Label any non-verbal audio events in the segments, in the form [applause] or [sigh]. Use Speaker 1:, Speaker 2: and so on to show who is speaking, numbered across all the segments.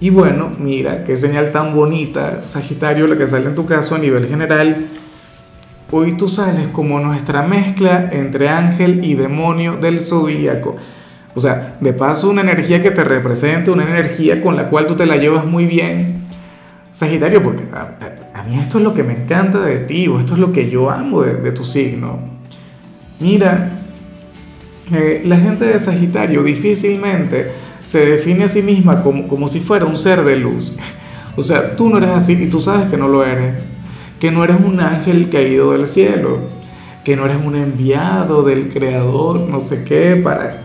Speaker 1: Y bueno, mira, qué señal tan bonita, Sagitario, la que sale en tu caso a nivel general. Hoy tú sales como nuestra mezcla entre ángel y demonio del zodíaco. O sea, de paso una energía que te represente, una energía con la cual tú te la llevas muy bien. Sagitario, porque a, mí esto es lo que me encanta de ti, o esto es lo que yo amo de, tu signo. Mira, eh, la gente de Sagitario difícilmente se define a sí misma como, como si fuera un ser de luz. O sea, tú no eres así y tú sabes que no lo eres. Que no eres un ángel caído del cielo. Que no eres un enviado del Creador, no sé qué, para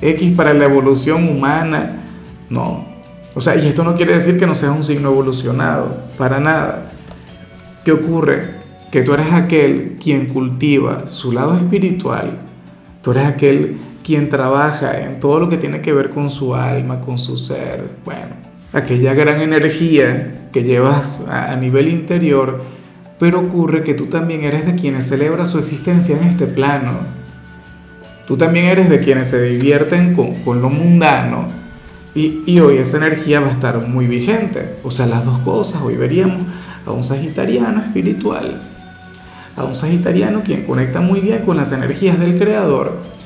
Speaker 1: X, para la evolución humana. No. O sea, y esto no quiere decir que no seas un signo evolucionado, para nada. ¿Qué ocurre? Que tú eres aquel quien cultiva su lado espiritual. Tú eres aquel quien trabaja en todo lo que tiene que ver con su alma, con su ser, bueno, aquella gran energía que llevas a, nivel interior, pero ocurre que tú también eres de quienes celebra su existencia en este plano. Tú también eres de quienes se divierten con, lo mundano. Y, y, hoy esa energía va a estar muy vigente. O sea, las dos cosas. Hoy veríamos a un sagitariano espiritual. A un sagitariano quien conecta muy bien con las energías del creador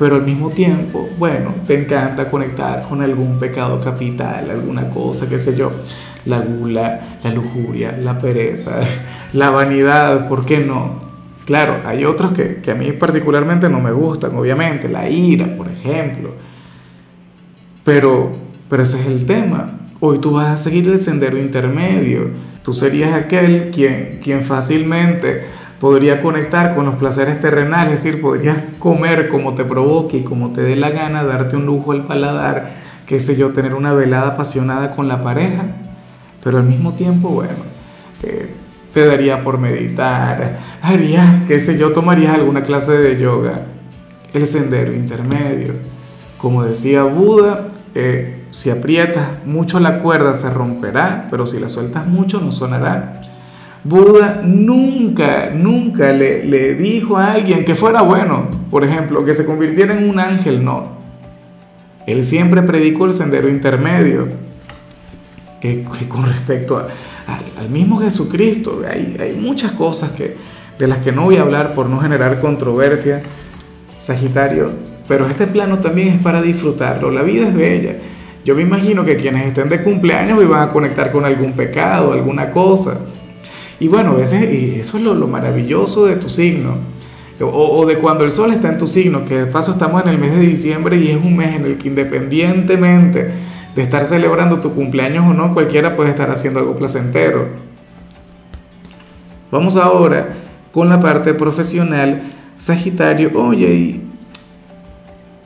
Speaker 1: pero al mismo tiempo, bueno, te encanta conectar con algún pecado capital, alguna cosa, qué sé yo, la gula, la lujuria, la pereza, [laughs] la vanidad, ¿por qué no? Claro, hay otros que, que a mí particularmente no me gustan, obviamente, la ira, por ejemplo, pero, pero ese es el tema. Hoy tú vas a seguir el sendero intermedio, tú serías aquel quien, quien fácilmente podría conectar con los placeres terrenales, es decir, podrías comer como te provoque y como te dé la gana, darte un lujo al paladar, qué sé yo, tener una velada apasionada con la pareja, pero al mismo tiempo, bueno, eh, te daría por meditar, harías, qué sé yo, tomarías alguna clase de yoga, el sendero intermedio. Como decía Buda, eh, si aprietas mucho la cuerda se romperá, pero si la sueltas mucho no sonará. Buda nunca, nunca le, le, dijo a alguien que fuera bueno, por ejemplo, que se convirtiera en un ángel, no. Él siempre predicó el sendero intermedio, que, con respecto al mismo Jesucristo, hay, hay muchas cosas que, de las que no voy a hablar por no generar controversia, Sagitario, pero este plano también es para disfrutarlo, la vida es bella. Yo me imagino que quienes estén de cumpleaños van a conectar con algún pecado, alguna cosa y bueno, ese, eso es lo, maravilloso de tu signo. O, de cuando el sol está en tu signo, que de paso estamos en el mes de diciembre y es un mes en el que independientemente de estar celebrando tu cumpleaños o no, cualquiera puede estar haciendo algo placentero. Vamos ahora con la parte profesional, Sagitario. Oye,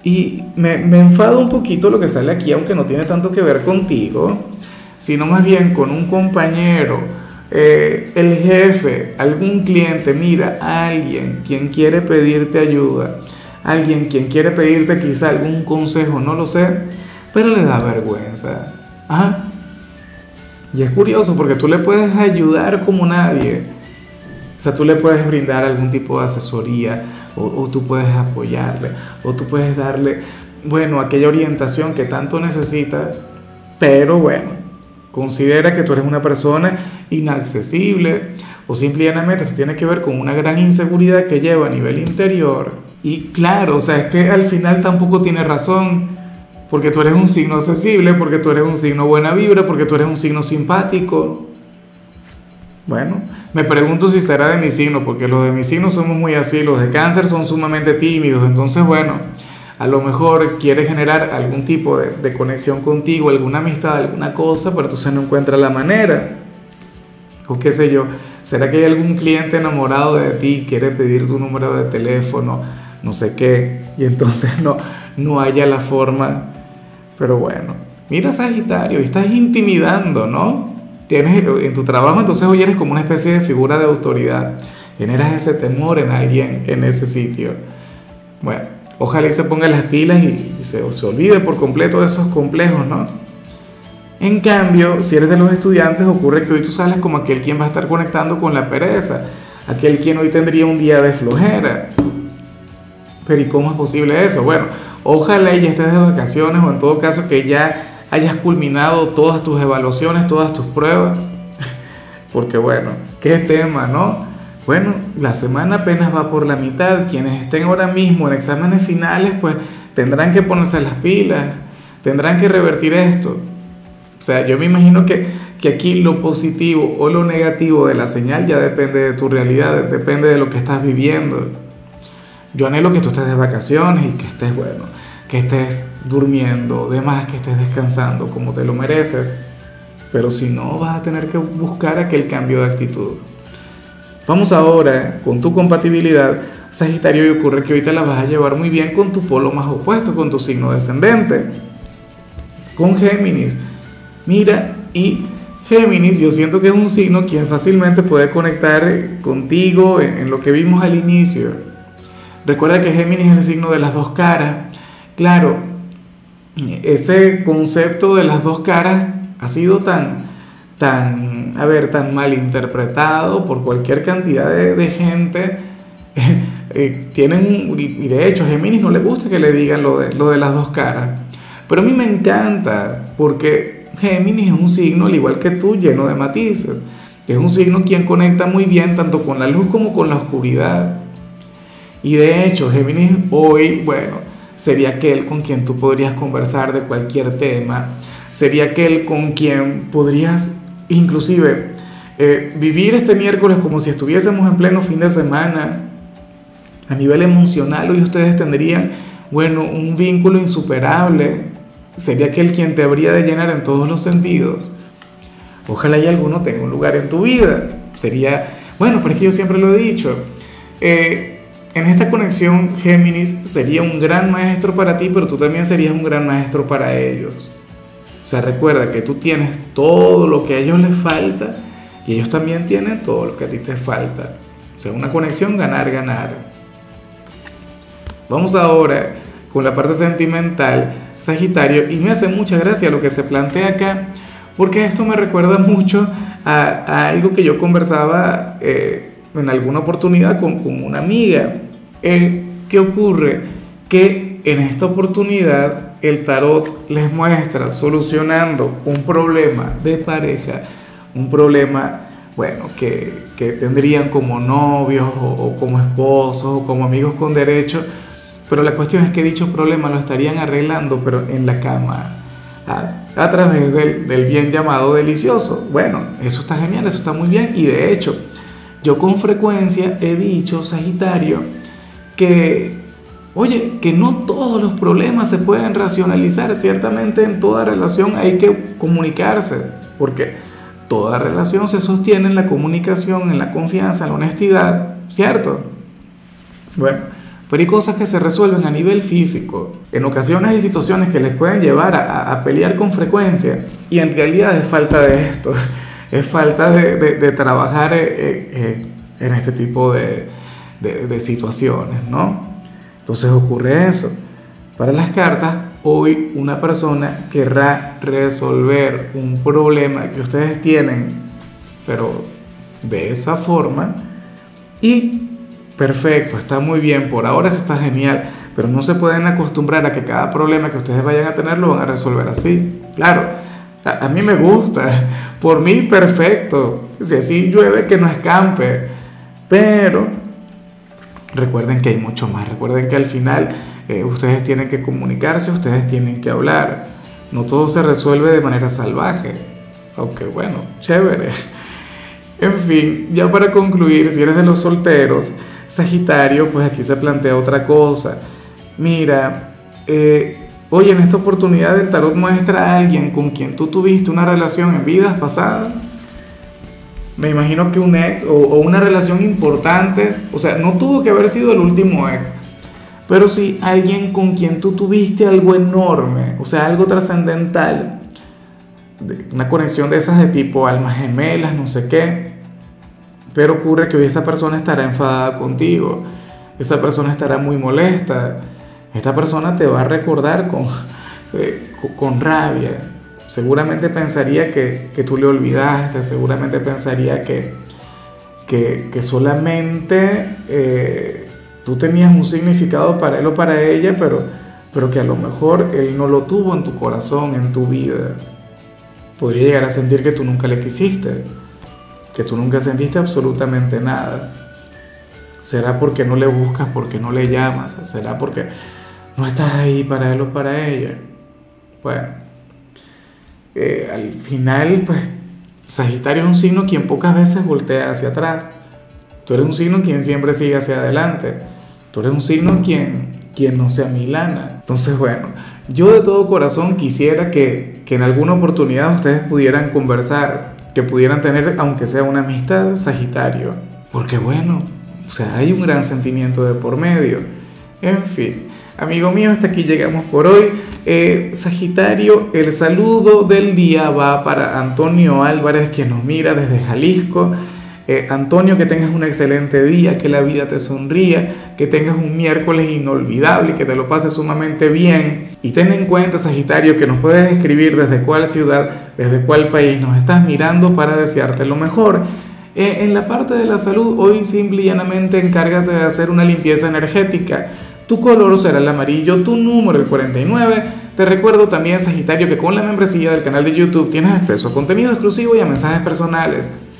Speaker 1: y, me enfado un poquito lo que sale aquí, aunque no tiene tanto que ver contigo, sino más bien con un compañero eh, el jefe, algún cliente, mira, alguien quien quiere pedirte ayuda, alguien quien quiere pedirte quizá algún consejo, no lo sé, pero le da vergüenza. Y es curioso porque tú le puedes ayudar como nadie. O sea, tú le puedes brindar algún tipo de asesoría o, o tú puedes apoyarle o tú puedes darle, bueno, aquella orientación que tanto necesita, pero bueno, considera que tú eres una persona inaccesible o simplemente esto tiene que ver con una gran inseguridad que lleva a nivel interior. Y claro, o sea, es que al final tampoco tiene razón, porque tú eres un signo accesible, porque tú eres un signo buena vibra, porque tú eres un signo simpático. Bueno, me pregunto si será de mi signo, porque los de mi signo somos muy así, los de cáncer son sumamente tímidos, entonces bueno, a lo mejor quiere generar algún tipo de, conexión contigo, alguna amistad, alguna cosa, pero entonces no encuentra la manera. [laughs] O qué sé yo, ¿será que hay algún cliente enamorado de ti, quiere pedir tu número de teléfono, no sé qué, y entonces no, no haya la forma? Pero bueno, mira Sagitario, estás intimidando, ¿no? tienes en tu trabajo, entonces hoy eres como una especie de figura de autoridad. Generas ese temor en alguien en ese sitio. Bueno, ojalá y se ponga las pilas y, se, se olvide por completo de esos complejos, ¿no? En cambio, si eres de los estudiantes, ocurre que hoy tú sales como aquel quien va a estar conectando con la pereza, aquel quien hoy tendría un día de flojera. Pero ¿y cómo es posible eso? Bueno, ojalá ya estés de vacaciones o en todo caso que ya hayas culminado todas tus evaluaciones, todas tus pruebas. [laughs] Porque bueno, qué tema, ¿no? Bueno, la semana apenas va por la mitad. Quienes estén ahora mismo en exámenes finales, pues tendrán que ponerse las pilas, tendrán que revertir esto. O sea, yo me imagino que, que aquí lo positivo o lo negativo de la señal ya depende de tu realidad, depende de lo que estás viviendo. Yo anhelo que tú estés de vacaciones y que estés, bueno, que estés durmiendo, demás que estés descansando como te lo mereces. Pero si no, vas a tener que buscar aquel cambio de actitud. Vamos ahora con tu compatibilidad, Sagitario, y ocurre que ahorita la vas a llevar muy bien con tu polo más opuesto, con tu signo descendente, con Géminis. Mira, y Géminis, yo siento que es un signo quien fácilmente puede conectar contigo en, lo que vimos al inicio. Recuerda que Géminis es el signo de las dos caras. Claro, ese concepto de las dos caras ha sido tan, tan, a ver, tan mal interpretado por cualquier cantidad de, gente. [laughs] Eh, tienen, y de hecho, a Géminis no le gusta que le digan lo de, lo de las dos caras. Pero a mí me encanta porque Géminis es un signo, al igual que tú, lleno de matices. Es un signo quien conecta muy bien tanto con la luz como con la oscuridad. Y de hecho, Géminis hoy, bueno, sería aquel con quien tú podrías conversar de cualquier tema. Sería aquel con quien podrías inclusive eh, vivir este miércoles como si estuviésemos en pleno fin de semana. A nivel emocional, hoy ustedes tendrían, bueno, un vínculo insuperable sería aquel quien te habría de llenar en todos los sentidos. Ojalá y alguno tenga un lugar en tu vida. Sería, bueno, pero es que yo siempre lo he dicho. Eh, en esta conexión, Géminis sería un gran maestro para ti, pero tú también serías un gran maestro para ellos. O sea, recuerda que tú tienes todo lo que a ellos les falta y ellos también tienen todo lo que a ti te falta. O sea, una conexión ganar-ganar. Vamos ahora con la parte sentimental Sagitario, y me hace mucha gracia lo que se plantea acá, porque esto me recuerda mucho a, algo que yo conversaba eh, en alguna oportunidad con, con una amiga. Eh, ¿Qué ocurre? Que en esta oportunidad el tarot les muestra solucionando un problema de pareja, un problema, bueno, que, que tendrían como novios o, como esposos o como amigos con derecho, pero la cuestión es que dicho problema lo estarían arreglando, pero en la cama, a, través del, del, bien llamado delicioso. Bueno, eso está genial, eso está muy bien. Y de hecho, yo con frecuencia he dicho, Sagitario, que, oye, que no todos los problemas se pueden racionalizar. Ciertamente en toda relación hay que comunicarse, porque toda relación se sostiene en la comunicación, en la confianza, en la honestidad, ¿cierto? Bueno. Pero hay cosas que se resuelven a nivel físico. En ocasiones hay situaciones que les pueden llevar a, pelear con frecuencia y en realidad es falta de esto, [laughs] es falta de, trabajar eh, eh, eh, en este tipo de, de situaciones, ¿no? Entonces ocurre eso. Para las cartas, hoy una persona querrá resolver un problema que ustedes tienen, pero de esa forma, y perfecto, está muy bien, por ahora eso está genial, pero no se pueden acostumbrar a que cada problema que ustedes vayan a tener lo van a resolver así. Claro, a, mí me gusta, [laughs] por mí perfecto, si así llueve que no escampe, pero recuerden que hay mucho más, recuerden que al final eh, ustedes tienen que comunicarse, ustedes tienen que hablar, no todo se resuelve de manera salvaje, aunque bueno, chévere. [laughs] En fin, ya para concluir, si eres de los solteros, Sagitario, pues aquí se plantea otra cosa. Mira, eh, oye, en esta oportunidad el tarot muestra a alguien con quien tú tuviste una relación en vidas pasadas. Me imagino que un ex o, una relación importante, o sea, no tuvo que haber sido el último ex, pero sí alguien con quien tú tuviste algo enorme, o sea, algo trascendental. una conexión de esas de tipo almas gemelas, no sé qué. Pero ocurre que hoy esa persona estará enfadada contigo, esa persona estará muy molesta, esta persona te va a recordar con, [laughs] eh, con rabia, seguramente pensaría que, que, tú le olvidaste, seguramente pensaría que, que, solamente eh, tú tenías un significado para él o para ella, pero, pero que a lo mejor él no lo tuvo en tu corazón, en tu vida. Podría llegar a sentir que tú nunca le quisiste que tú nunca sentiste absolutamente nada. ¿Será porque no le buscas, porque no le llamas? ¿Será porque no estás ahí para él o para ella? Bueno, eh, al final, pues, Sagitario es un signo quien pocas veces voltea hacia atrás. Tú eres un signo quien siempre sigue hacia adelante. Tú eres un signo quien, quien no se amilana. Entonces, bueno, yo de todo corazón quisiera que, que en alguna oportunidad ustedes pudieran conversar, que pudieran tener, aunque sea una amistad, Sagitario. Porque bueno, o sea, hay un gran sentimiento de por medio. En fin, amigo mío, hasta aquí llegamos por hoy. Eh, Sagitario, el saludo del día va para Antonio Álvarez, que nos mira desde Jalisco. Eh, Antonio, que tengas un excelente día, que la vida te sonría, que tengas un miércoles inolvidable, que te lo pases sumamente bien. Y ten en cuenta, Sagitario, que nos puedes escribir desde cuál ciudad, desde cuál país nos estás mirando para desearte lo mejor. Eh, en la parte de la salud, hoy simple y llanamente encárgate de hacer una limpieza energética. Tu color será el amarillo, tu número el 49. Te recuerdo también, Sagitario, que con la membresía del canal de YouTube tienes acceso a contenido exclusivo y a mensajes personales